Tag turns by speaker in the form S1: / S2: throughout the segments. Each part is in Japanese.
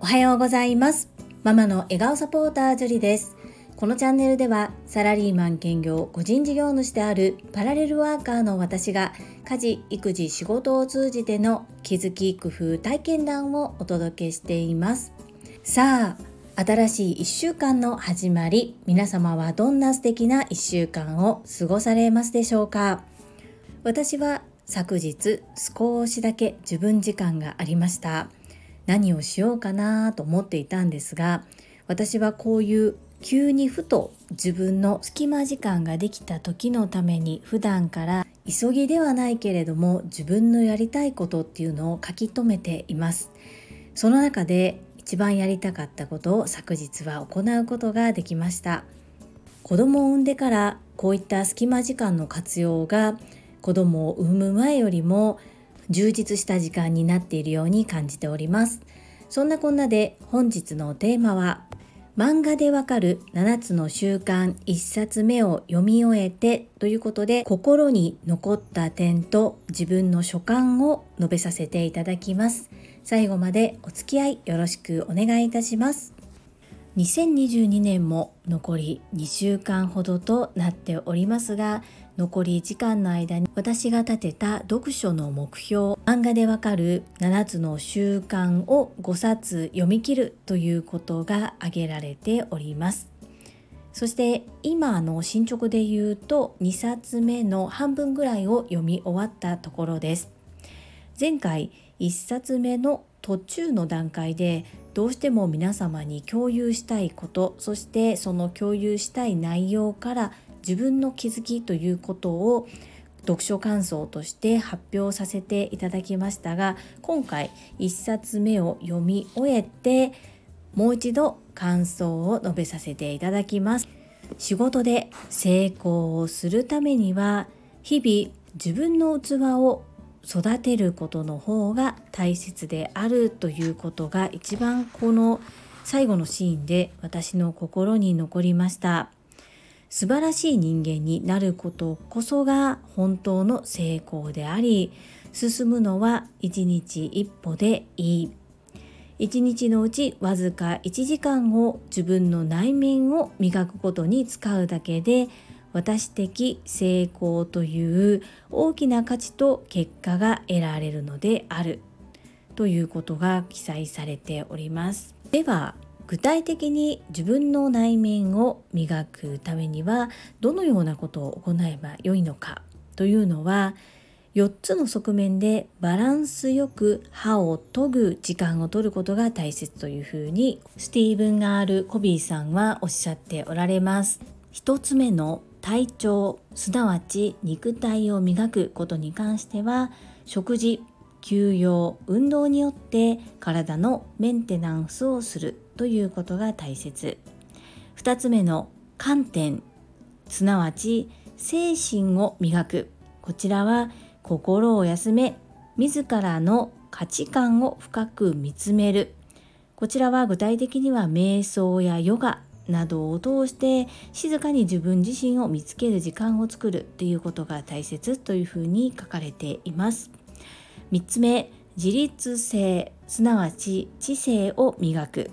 S1: おはようございます。ママの笑顔サポータージュリです。このチャンネルではサラリーマン兼業個人事業主であるパラレルワーカーの私が家事育児仕事を通じての気づき工夫体験談をお届けしています。さあ新しい1週間の始まり皆様はどんな素敵な1週間を過ごされますでしょうか？私は昨日少しだけ自分時間がありました。何をしようかなと思っていたんですが私はこういう急にふと自分の隙間時間ができた時のために普段から急ぎではないけれども自分のやりたいことっていうのを書き留めています。その中で一番やりたかったことを昨日は行うことができました。子供を産んでからこういった隙間時間の活用が子供を産む前よりも充実した時間になっているように感じております。そんなこんなで本日のテーマは漫画でわかる7つの習慣1冊目を読み終えてということで心に残った点と自分の所感を述べさせていただきます。最後までお付き合いよろしくお願いいたします。2022年も残り2週間ほどとなっておりますが残り時間の間に私が立てた読書の目標漫画でわかる7つの習慣を5冊読み切るということが挙げられております。そして今の進捗で言うと2冊目の半分ぐらいを読み終わったところです。前回1冊目の途中の段階でどうしても皆様に共有したいことそしてその共有したい内容から自分の気づきということを読書感想として発表させていただきましたが今回1冊目を読み終えてもう一度感想を述べさせていただきます。仕事で成功をするためには日々自分の器を育てることの方が大切であるということが一番この最後のシーンで私の心に残りました。素晴らしい人間になることこそが本当の成功であり進むのは一日一歩でいい。一日のうちわずか1時間を自分の内面を磨くことに使うだけで私的成功という大きな価値と結果が得られるのである。ということが記載されております。では具体的に自分の内面を磨くためにはどのようなことを行えばよいのかというのは4つの側面でバランスよく歯を研ぐ時間を取ることが大切というふうにスティーブン・ガール・コビーさんはおっしゃっておられます。1つ目の体調すなわち肉体を磨くことに関しては食事休養運動によって体のメンテナンスをするということが大切。2つ目の観点。すなわち精神を磨く。こちらは心を休め自らの価値観を深く見つめる。こちらは具体的には瞑想やヨガなどを通して静かに自分自身を見つける時間を作る。ということが大切。というふうに書かれています。3つ目自立性。すなわち知性を磨く。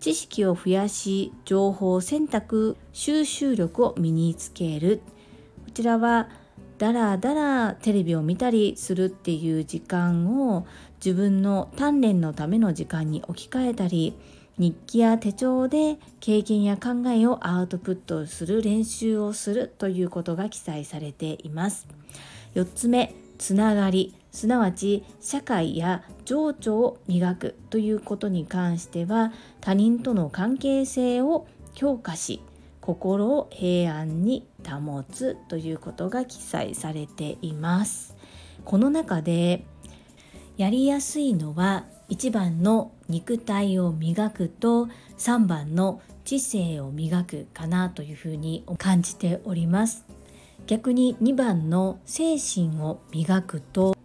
S1: 知識を増やし情報選択収集力を身につけるこちらはだらだらテレビを見たりするっていう時間を自分の鍛錬のための時間に置き換えたり日記や手帳で経験や考えをアウトプットする練習をするということが記載されています。4つ目、つながり、すなわち社会や情緒を磨くということに関しては他人との関係性を強化し心を平安に保つということが記載されています。この中でやりやすいのは1番の肉体を磨くと3番の知性を磨くかなというふうに感じております逆に2番の精神を磨くと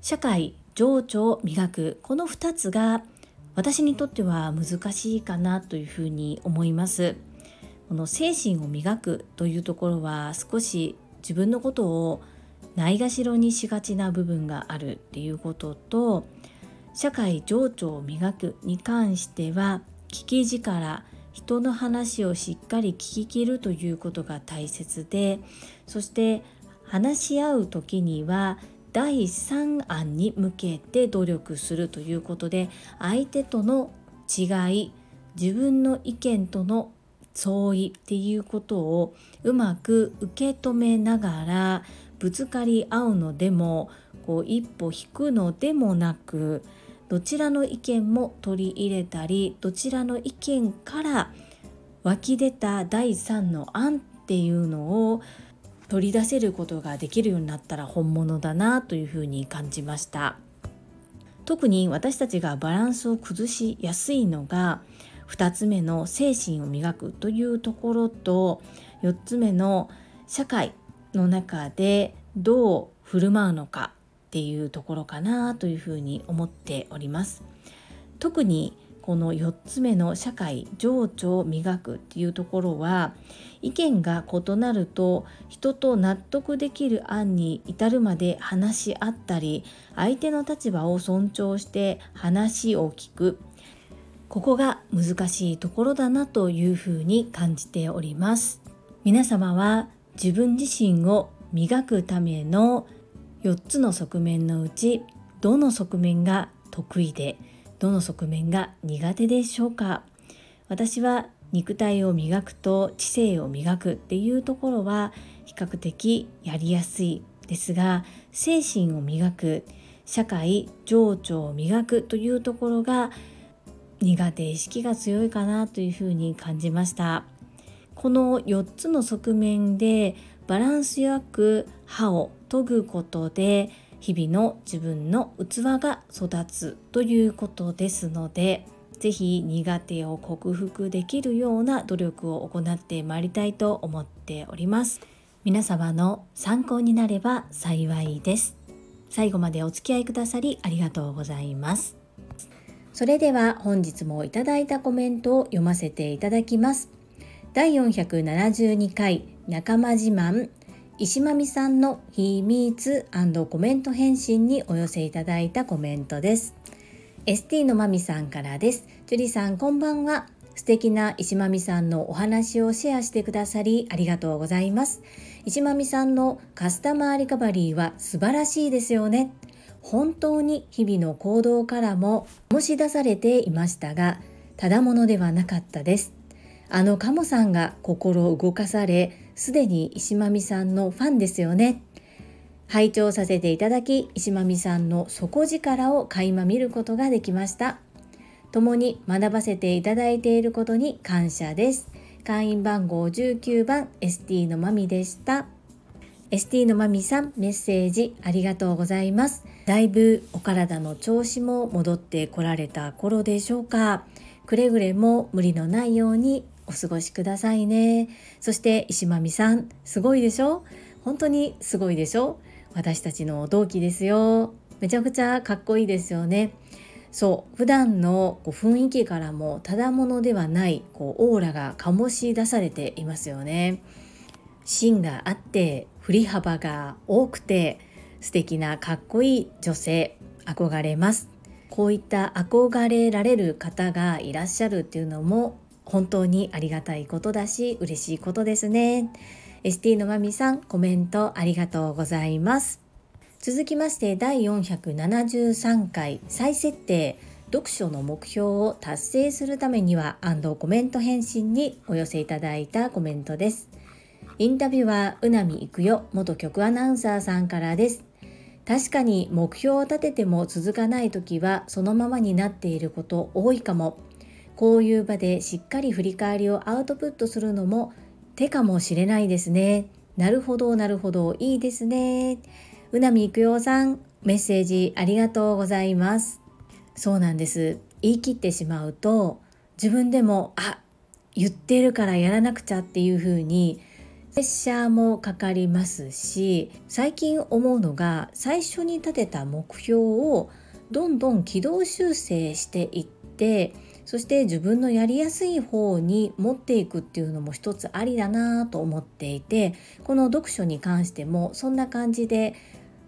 S1: 社会情緒を磨く。この2つが私にとっては難しいかなというふうに思います。この精神を磨くというところは少し自分のことをないがしろにしがちな部分があるっていうことと社会情緒を磨くに関しては聞き力人の話をしっかり聞き切るということが大切でそして話し合う時には第三案に向けて努力するということで相手との違い自分の意見との相違っていうことをうまく受け止めながらぶつかり合うのでもこう一歩引くのでもなくどちらの意見も取り入れたりどちらの意見から湧き出た第三の案っていうのを取り出せることができるようになったら本物だなというふうに感じました。特に私たちがバランスを崩しやすいのが2つ目の精神を磨くというところと4つ目の社会の中でどう振る舞うのかっていうところかなというふうに思っております。特にこの4つ目の社会情緒を磨くっていうところは意見が異なると人と納得できる案に至るまで話し合ったり相手の立場を尊重して話を聞く。ここが難しいところだなというふうに感じております。皆様は自分自身を磨くための4つの側面のうちどの側面が得意でどの側面が苦手でしょうか？私は肉体を磨くと知性を磨くっていうところは比較的やりやすいですが精神を磨く社会情緒を磨くというところが苦手意識が強いかなというふうに感じました。この4つの側面でバランスよく歯を研ぐことで日々の自分の器が育つということですので是非苦手を克服できるような努力を行ってまいりたいと思っております。皆様の参考になれば幸いです。最後までお付き合いくださりありがとうございます。それでは本日もいただいたコメントを読ませていただきます。第472回仲間自慢。石間美さんの秘密コメント返信にお寄せいただいたコメントです。ST のまみさんからです。ジュリさんこんばんは。素敵な石間美さんのお話をシェアしてくださりありがとうございます。石間美さんのカスタマーリカバリーは素晴らしいですよね。本当に日々の行動からも醸し出されていましたがただものではなかったです。あのカモさんが心を動かされすでに石間美さんのファンですよね。拝聴させていただき石間美さんの底力を垣間見ることができました。共に学ばせていただいていることに感謝です。会員番号19番 ST のまみでした。ST のまみさんメッセージありがとうございます。だいぶお体の調子も戻ってこられた頃でしょうか。くれぐれも無理のないようにお過ごしくださいね。そして石間美さんすごいでしょ？本当にすごいでしょ？私たちの同期ですよ。めちゃくちゃかっこいいですよね。そう普段のこう雰囲気からもただものではないこうオーラが醸し出されていますよね。芯があって振り幅が多くて素敵なかっこいい女性憧れます。こういった憧れられる方がいらっしゃるっていうのも本当にありがたいことだし嬉しいことですね。ST のまみさんコメントありがとうございます。続きまして第473回再設定読書の目標を達成するためにはコメント返信にお寄せいただいたコメントです。インタビューはうなみいくよ元局アナウンサーさんからです。確かに目標を立てても続かない時はそのままになっていること多いかも。こういう場でしっかり振り返りをアウトプットするのも手かもしれないですね。なるほど、なるほど、いいですね。うなみいくようさん、メッセージありがとうございます。そうなんです。言い切ってしまうと、自分でも、あ、言ってるからやらなくちゃっていうふうに、プレッシャーもかかりますし、最近思うのが、最初に立てた目標をどんどん軌道修正していって、そして自分のやりやすい方に持っていくっていうのも一つありだなと思っていてこの読書に関してもそんな感じで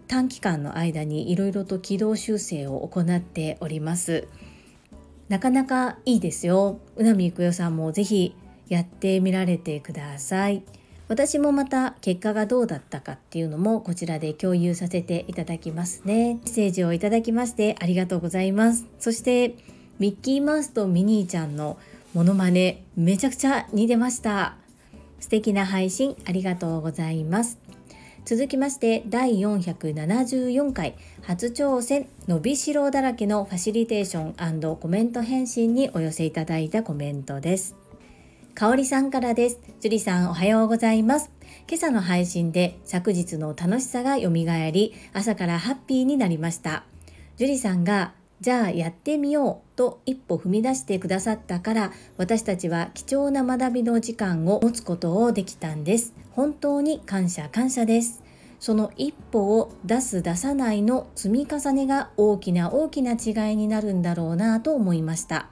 S1: 短期間の間にいろいろと軌道修正を行っております。なかなかいいですよ。うなみいくよさんもぜひやってみられてください。私もまた結果がどうだったかっていうのもこちらで共有させていただきますね。メッセージをいただきましてありがとうございます。そしてミッキーマウスとミニーちゃんのモノマネめちゃくちゃ似てました素敵な配信ありがとうございます続きまして第474回初挑戦伸びしろだらけのファシリテーションコメント返信にお寄せいただいたコメントですかおりさんからです。樹里さんおはようございます。今朝の配信で昨日の楽しさが蘇り、朝からハッピーになりました。樹里さんが、じゃあやってみようと一歩踏み出してくださったから、私たちは貴重な学びの時間を持つことをできたんです。本当に感謝感謝です。その一歩を出す出さないの積み重ねが大きな大きな違いになるんだろうなと思いました。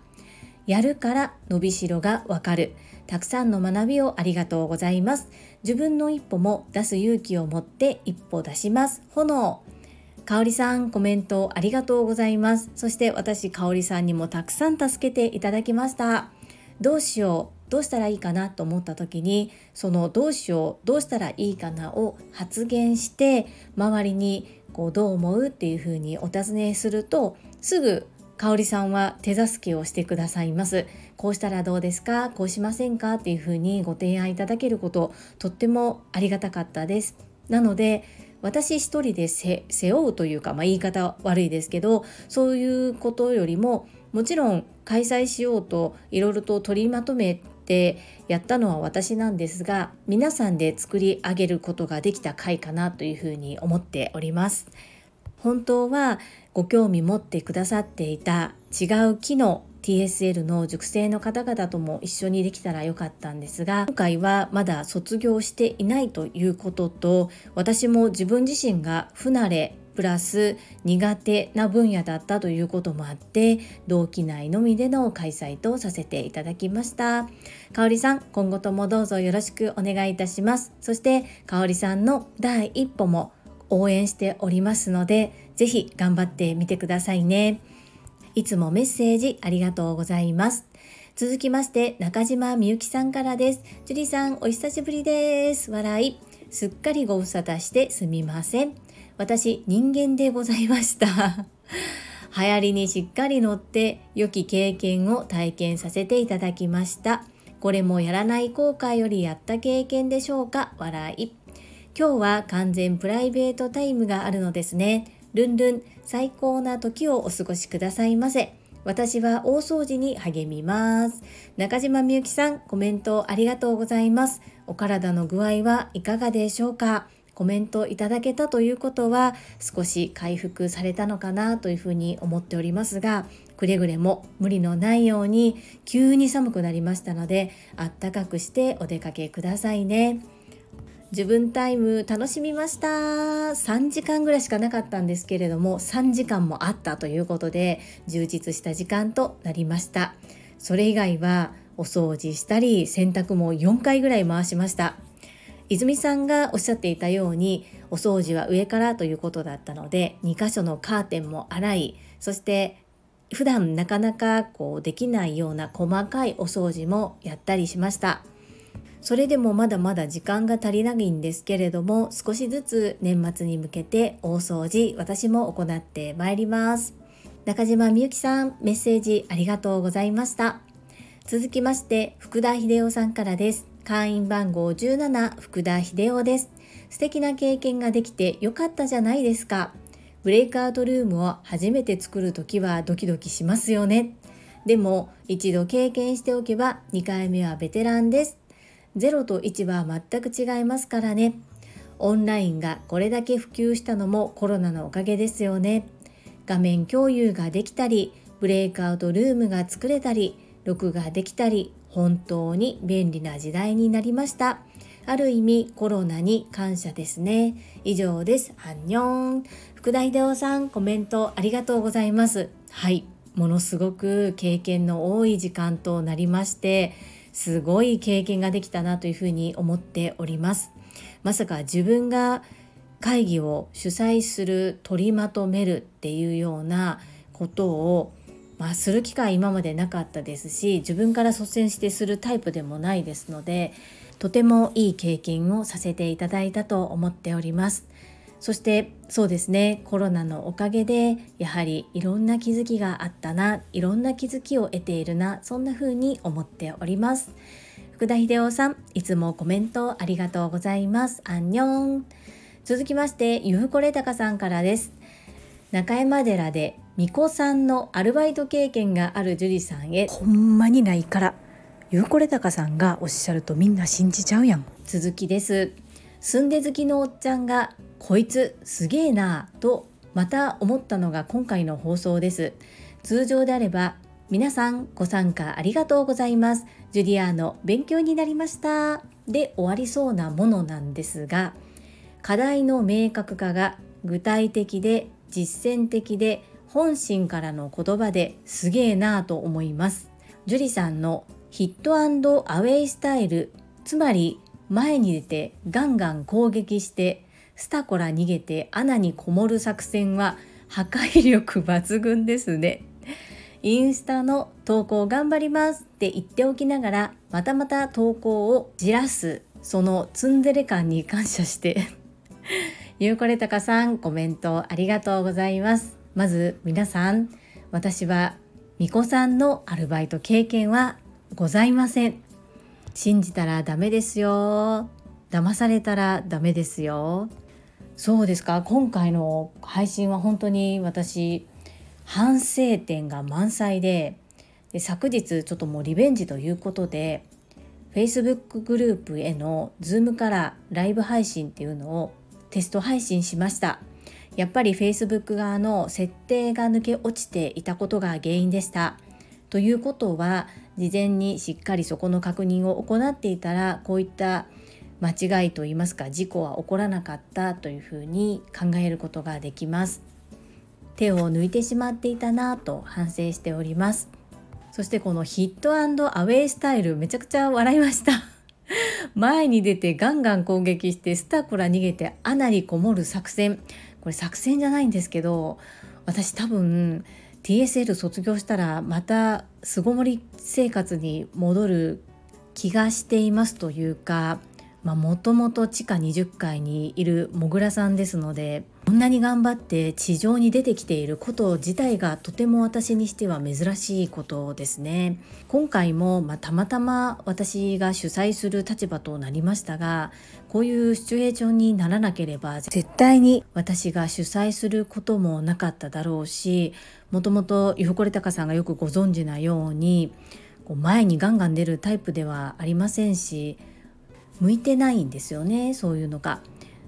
S1: やるから伸びしろがわかる。たくさんの学びをありがとうございます。自分の一歩も出す勇気を持って一歩出します。炎。かおりさん、コメントありがとうございます。そして私、かおりさんにもたくさん助けていただきました。どうしよう、どうしたらいいかなと思った時に、そのどうしよう、どうしたらいいかなを発言して、周りにこうどう思うっていうふうにお尋ねすると、すぐ香里さんは手助けをしてくださいますこうしたらどうですか？こうしませんか？っていうふうにご提案いただけることとってもありがたかったですなので私一人で背負うというか、まあ、言い方悪いですけどそういうことよりももちろん開催しようといろいろと取りまとめてやったのは私なんですが皆さんで作り上げることができた回かなというふうに思っております。本当はご興味持ってくださっていた違う機能 TSL の熟成の方々とも一緒にできたらよかったんですが今回はまだ卒業していないということと私も自分自身が不慣れプラス苦手な分野だったということもあって同期内のみでの開催とさせていただきましたかおりさん今後ともどうぞよろしくお願いいたしますそしてかおりさんの第一歩も応援しておりますのでぜひ頑張ってみてくださいね。いつもメッセージありがとうございます。続きまして、中島みゆきさんからです。樹里さん、お久しぶりです。笑い。すっかりご無沙汰してすみません。私、人間でございました。流行りにしっかり乗って良き経験を体験させていただきました。これもやらない後悔よりやった経験でしょうか？笑い。今日は完全プライベートタイムがあるのですね。ルンルン、最高な時をお過ごしくださいませ。私は大掃除に励みます。中島みゆきさん、コメントありがとうございます。お体の具合はいかがでしょうか？コメントいただけたということは少し回復されたのかなというふうに思っておりますがくれぐれも無理のないように急に寒くなりましたのであったかくしてお出かけくださいね。自分タイム楽しみました。3時間ぐらいしかなかったんですけれども3時間もあったということで充実した時間となりました。それ以外はお掃除したり洗濯も4回ぐらい回しました。泉さんがおっしゃっていたようにお掃除は上からということだったので2箇所のカーテンも洗いそして普段なかなかこうできないような細かいお掃除もやったりしました。それでもまだまだ時間が足りないんですけれども少しずつ年末に向けて大掃除私も行ってまいります。中島みゆきさんメッセージありがとうございました。続きまして福田秀夫さんからです。会員番号17福田秀夫です。素敵な経験ができてよかったじゃないですか。ブレイクアウトルームを初めて作るときはドキドキしますよね。でも一度経験しておけば2回目はベテランです。0と1は全く違いますからね。オンラインがこれだけ普及したのもコロナのおかげですよね。画面共有ができたり、ブレイクアウトルームが作れたり、録画できたり、本当に便利な時代になりました。ある意味コロナに感謝ですね。以上です。アンニョン。福田秀夫さん、コメントありがとうございます。はい。ものすごく経験の多い時間となりましてすごい経験ができたなというふうに思っております。まさか自分が会議を主催する取りまとめるっていうようなことをまあ、する機会今までなかったですし自分から率先してするタイプでもないですのでとてもいい経験をさせていただいたと思っております。そしてそうですねコロナのおかげでやはりいろんな気づきがあったないろんな気づきを得ているなそんな風に思っております。福田秀夫さんいつもコメントありがとうございます。アンニョン。続きましてゆふこれたかさんからです。中山寺で巫女さんのアルバイト経験がある樹里さんへ。
S2: ほんまにないからゆうこれたかさんがおっしゃるとみんな信じちゃうやん。
S1: 続きです。住んで好きのおっちゃんがこいつすげえなぁとまた思ったのが今回の放送です。通常であれば皆さんご参加ありがとうございます。ジュリアーの勉強になりました。で終わりそうなものなんですが課題の明確化が具体的で実践的で本心からの言葉ですげえなぁと思います。樹里さんのヒットアウェイスタイルつまり前に出てガンガン攻撃してスタコラ逃げて穴にこもる作戦は破壊力抜群ですね。インスタの投稿頑張りますって言っておきながらまたまた投稿をじらすそのツンデレ感に感謝してゆうこれたかさんコメントありがとうございます。まず皆さん私は巫女さんのアルバイト経験はございません信じたらダメですよ騙されたらダメですよそうですか今回の配信は本当に私反省点が満載でで昨日ちょっともうリベンジということで Facebook グループへの Zoom からライブ配信っていうのをテスト配信しましたやっぱり Facebook 側の設定が抜け落ちていたことが原因でした。ということは事前にしっかりそこの確認を行っていたらこういった間違いといいますか事故は起こらなかったというふうに考えることができます。手を抜いてしまっていたなと反省しております。そしてこのヒットアウェイスタイルめちゃくちゃ笑いました。前に出てガンガン攻撃してスタコラ逃げて穴にこもる作戦これ作戦じゃないんですけど私多分 TSL 卒業したらまた巣ごもり生活に戻る気がしていますというかもともと地下20階にいるもぐらさんですのでこんなに頑張って地上に出てきていること自体がとても私にしては珍しいことですね。今回も、まあ、たまたま私が主催する立場となりましたがこういうシチュエーションにならなければ絶対に私が主催することもなかっただろうしもともとゆふこれたかさんがよくご存知なように前にガンガン出るタイプではありませんし向いてないんですよねそういうのが。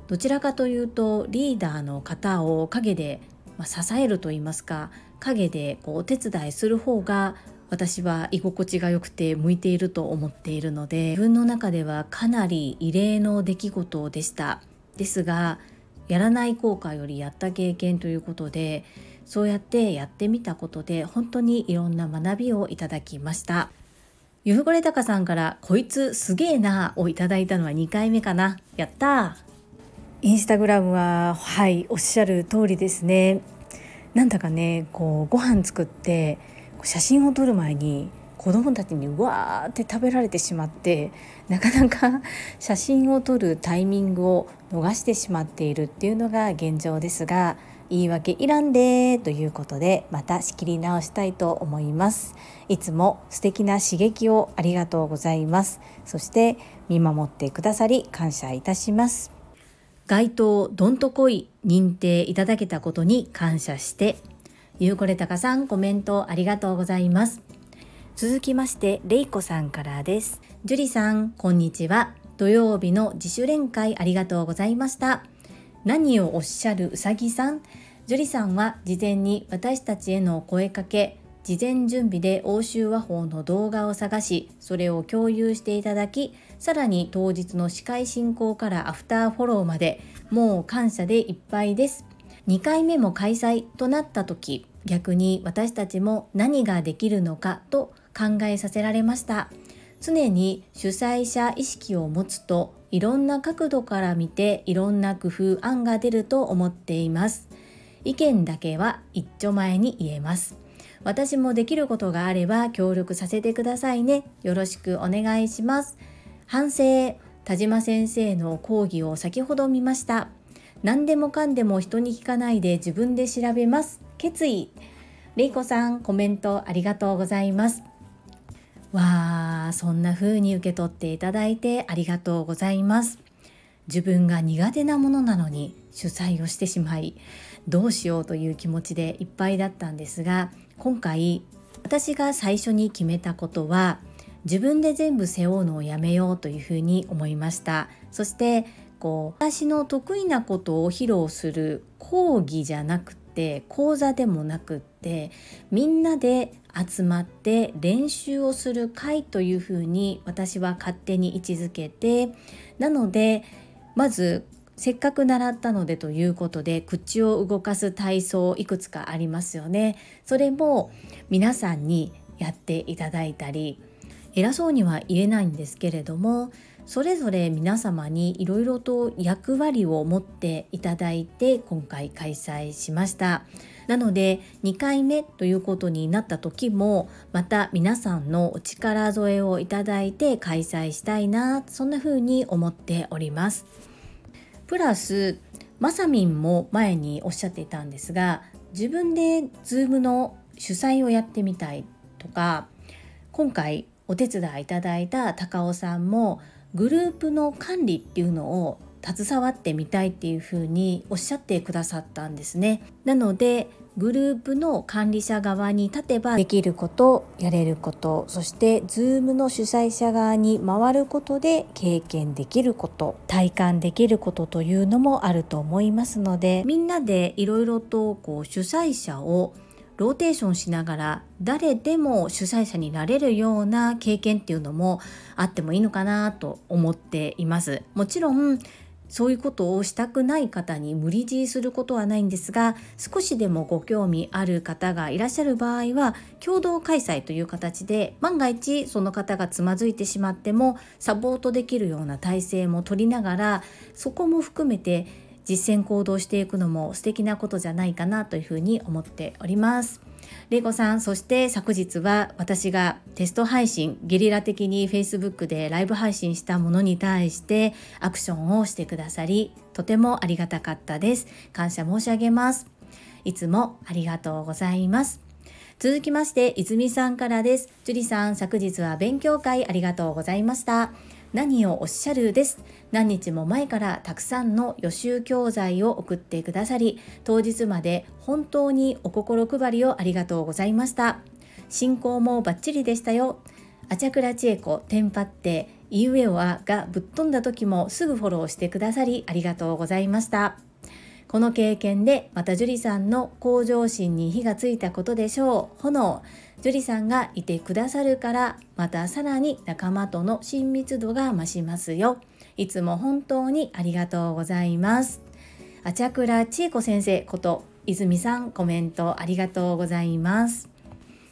S1: どちらかというとリーダーの方を陰で、ま支えると言いますか陰でこうお手伝いする方が私は居心地が良くて向いていると思っているので自分の中ではかなり異例の出来事でしたですがやらない効果よりやった経験ということでそうやってやってみたことで本当にいろんな学びをいただきましたゆふこれたかさんからこいつすげえなをいただいたのは2回目かな。やったインスタグラムははいおっしゃる通りですね。なんだかねこうご飯作って写真を撮る前に子供たちにわーって食べられてしまってなかなか 写真を撮るタイミングを逃してしまっているっていうのが現状ですが言い訳いらんでということでまた仕切り直したいと思います。いつも素敵な刺激をありがとうございます。そして見守ってくださり感謝いたします。該当どんとこい認定いただけたことに感謝してゆうこれたかさんコメントありがとうございます。続きましてれいこさんからです。樹里さんこんにちは。土曜日の自主練会ありがとうございました。何をおっしゃるうさぎさん？樹里さんは事前に私たちへの声かけ事前準備で欧州和法の動画を探しそれを共有していただきさらに当日の司会進行からアフターフォローまでもう感謝でいっぱいです。2回目も開催となった時逆に私たちも何ができるのかと考えさせられました。常に主催者意識を持つといろんな角度から見ていろんな工夫案が出ると思っています。意見だけは一丁前に言えます。私もできることがあれば協力させてくださいね。よろしくお願いします。反省。田島先生の講義を先ほど見ました。何でもかんでも人に聞かないで自分で調べます。決意。れいこさんコメントありがとうございます。わあそんな風に受け取っていただいてありがとうございます。自分が苦手なものなのに主催をしてしまいどうしようという気持ちでいっぱいだったんですが今回私が最初に決めたことは自分で全部背負うのをやめようというふうに思いました。そしてこう私の得意なことを披露する講義じゃなくて講座でもなくてみんなで集まって練習をする会というふうに私は勝手に位置づけてなのでまずせっかく習ったのでということで口を動かす体操いくつかありますよね。それも皆さんにやっていただいたり偉そうには言えないんですけれどもそれぞれ皆様にいろいろと役割を持っていただいて今回開催しました。なので2回目ということになった時もまた皆さんのお力添えをいただいて開催したいなそんな風に思っております。プラスまさみんも前におっしゃっていたんですが自分で Zoom の主催をやってみたいとか今回お手伝いいただいた高尾さんもグループの管理っていうのを携わってみたいっていうふうにおっしゃってくださったんですね。なのでグループの管理者側に立てばできることやれることそして Zoom の主催者側に回ることで経験できること体感できることというのもあると思いますのでみんなでいろいろとこう主催者をローテーションしながら誰でも主催者になれるような経験っていうのもあってもいいのかなと思っています。もちろんそういうことをしたくない方に無理強いすることはないんですが少しでもご興味ある方がいらっしゃる場合は共同開催という形で万が一その方がつまずいてしまってもサポートできるような体制も取りながらそこも含めて実践行動していくのも素敵なことじゃないかなというふうに思っております。レイコさん、そして昨日は私がテスト配信、ゲリラ的に Facebook でライブ配信したものに対してアクションをしてくださり、とてもありがたかったです。感謝申し上げます。いつもありがとうございます。続きまして、泉さんからです。樹里さん、昨日は勉強会ありがとうございました。何をおっしゃるです。何日も前からたくさんの予習教材を送ってくださり当日まで本当にお心配りをありがとうございました。進行もバッチリでしたよ。あちゃくらちえこテンパってイウエオアがぶっ飛んだ時もすぐフォローしてくださりありがとうございました。この経験でまた樹里さんの向上心に火がついたことでしょう。炎。樹里さんがいてくださるからまたさらに仲間との親密度が増しますよ。いつも本当にありがとうございます。あちゃくらちえこ先生こと泉さんコメントありがとうございます。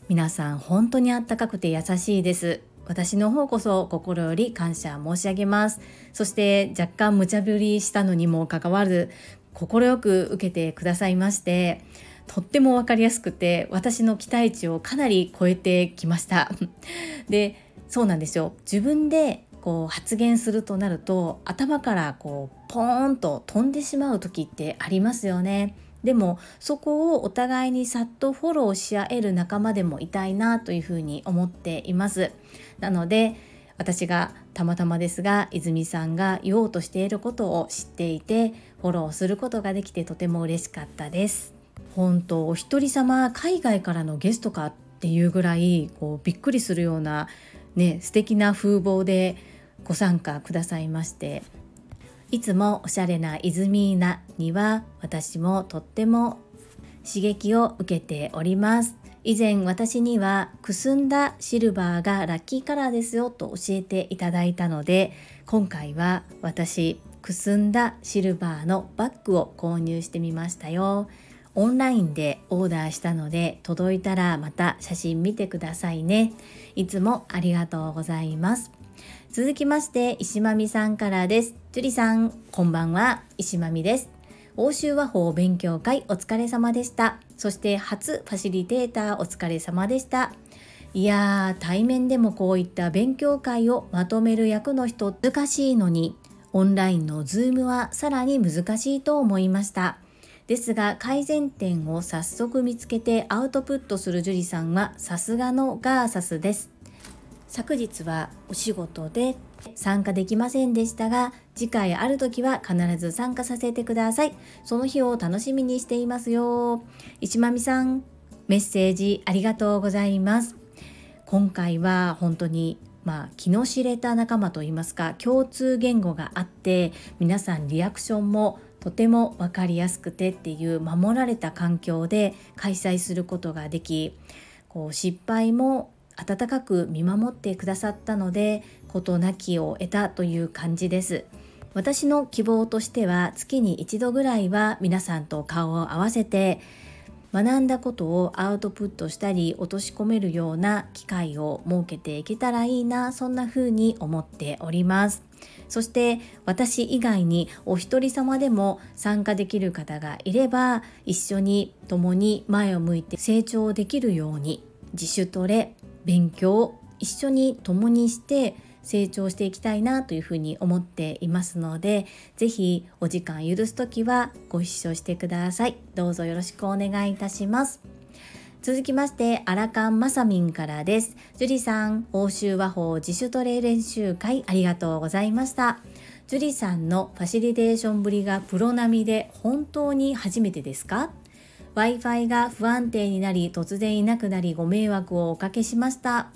S1: 皆さん本当にあったかくて優しいです。私の方こそ心より感謝申し上げます。そして若干無茶ぶりしたのにもかかわらず快く受けてくださいましてとっても分かりやすくて私の期待値をかなり超えてきました。でそうなんですよ。自分でこう発言するとなると頭からこうポーンと飛んでしまう時ってありますよね。でもそこをお互いにさっとフォローし合える仲間でもいたいなというふうに思っています。なので私がたまたまですが泉さんが言おうとしていることを知っていてフォローすることができてとても嬉しかったです。本当お一人様海外からのゲストかっていうぐらいこうびっくりするようなね素敵な風貌でご参加くださいまして。いつもおしゃれな泉なには私もとっても刺激を受けております。以前私にはくすんだシルバーがラッキーカラーですよと教えていただいたので今回は私くすんだシルバーのバッグを購入してみましたよ。オンラインでオーダーしたので届いたらまた写真見てくださいね。いつもありがとうございます。続きまして石まみさんからです。樹里さんこんばんは。石まみです。欧州和法勉強会お疲れ様でした。そして初ファシリテーターお疲れ様でした。いやー対面でもこういった勉強会をまとめる役の人難しいのにオンラインのズームはさらに難しいと思いました。ですが改善点を早速見つけてアウトプットする樹里さんはさすがのガーサスです。昨日はお仕事で参加できませんでしたが次回ある時は必ず参加させてください。その日を楽しみにしていますよ。石まみさんメッセージありがとうございます。今回は本当にまあ、気の知れた仲間といいますか共通言語があって皆さんリアクションもとても分かりやすくてっていう守られた環境で開催することができこう失敗も温かく見守ってくださったので事なきを得たという感じです。私の希望としては月に一度ぐらいは皆さんと顔を合わせて学んだことをアウトプットしたり落とし込めるような機会を設けていけたらいいなそんな風に思っております。そして私以外にお一人様でも参加できる方がいれば一緒に共に前を向いて成長できるように自主トレ勉強一緒に共にして成長していきたいなというふうに思っていますので是非お時間許す時はご一緒してください。どうぞよろしくお願いいたします。続きましてアラカンマサミンからです。樹里さん欧州和法自主トレ練習会ありがとうございました。樹里さんのファシリテーションぶりがプロ並みで本当に初めてですか？Wi-Fi が不安定になり突然いなくなりご迷惑をおかけしました。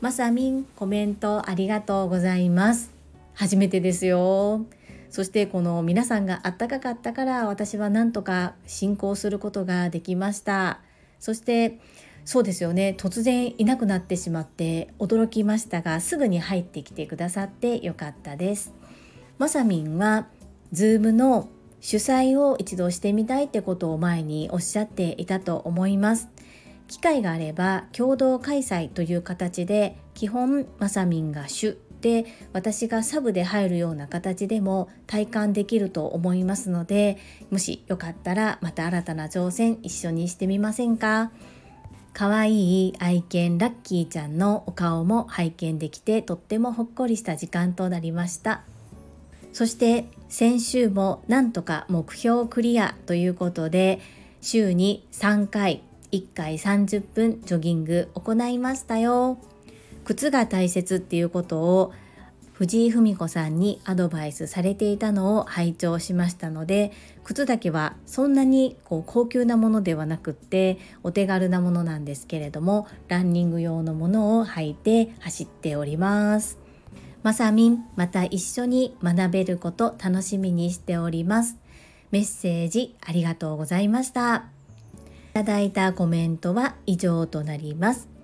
S1: まさみんコメントありがとうございます。初めてですよ。そしてこの皆さんがあったかかったから私はなんとか進行することができました。そしてそうですよね。突然いなくなってしまって驚きましたがすぐに入ってきてくださってよかったです。まさみんは Zoom の主催を一度してみたいってことを前におっしゃっていたと思います。機会があれば共同開催という形で基本まさみんが主。で私がサブで入るような形でも体感できると思いますのでもしよかったらまた新たな挑戦一緒にしてみませんか？かわいい愛犬ラッキーちゃんのお顔も拝見できてとってもほっこりした時間となりました。そして先週もなんとか目標クリアということで週に3回1回30分ジョギング行いましたよ。靴が大切っていうことを藤井文子さんにアドバイスされていたのを拝聴しましたので靴だけはそんなにこう高級なものではなくってお手軽なものなんですけれどもランニング用のものを履いて走っております。まさみんまた一緒に学べること楽しみにしております。メッセージありがとうございました。ただいたコメントは以上となります。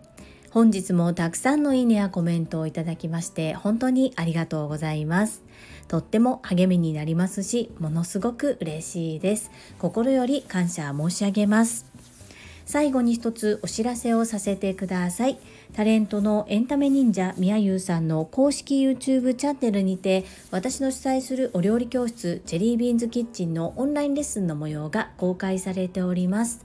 S1: 本日もたくさんのいいねやコメントをいただきまして本当にありがとうございます。とっても励みになりますし、ものすごく嬉しいです。心より感謝申し上げます。最後に一つお知らせをさせてください。タレントのエンタメ忍者みやゆうさんの公式 YouTube チャンネルにて私の主催するお料理教室チェリービーンズキッチンのオンラインレッスンの模様が公開されております。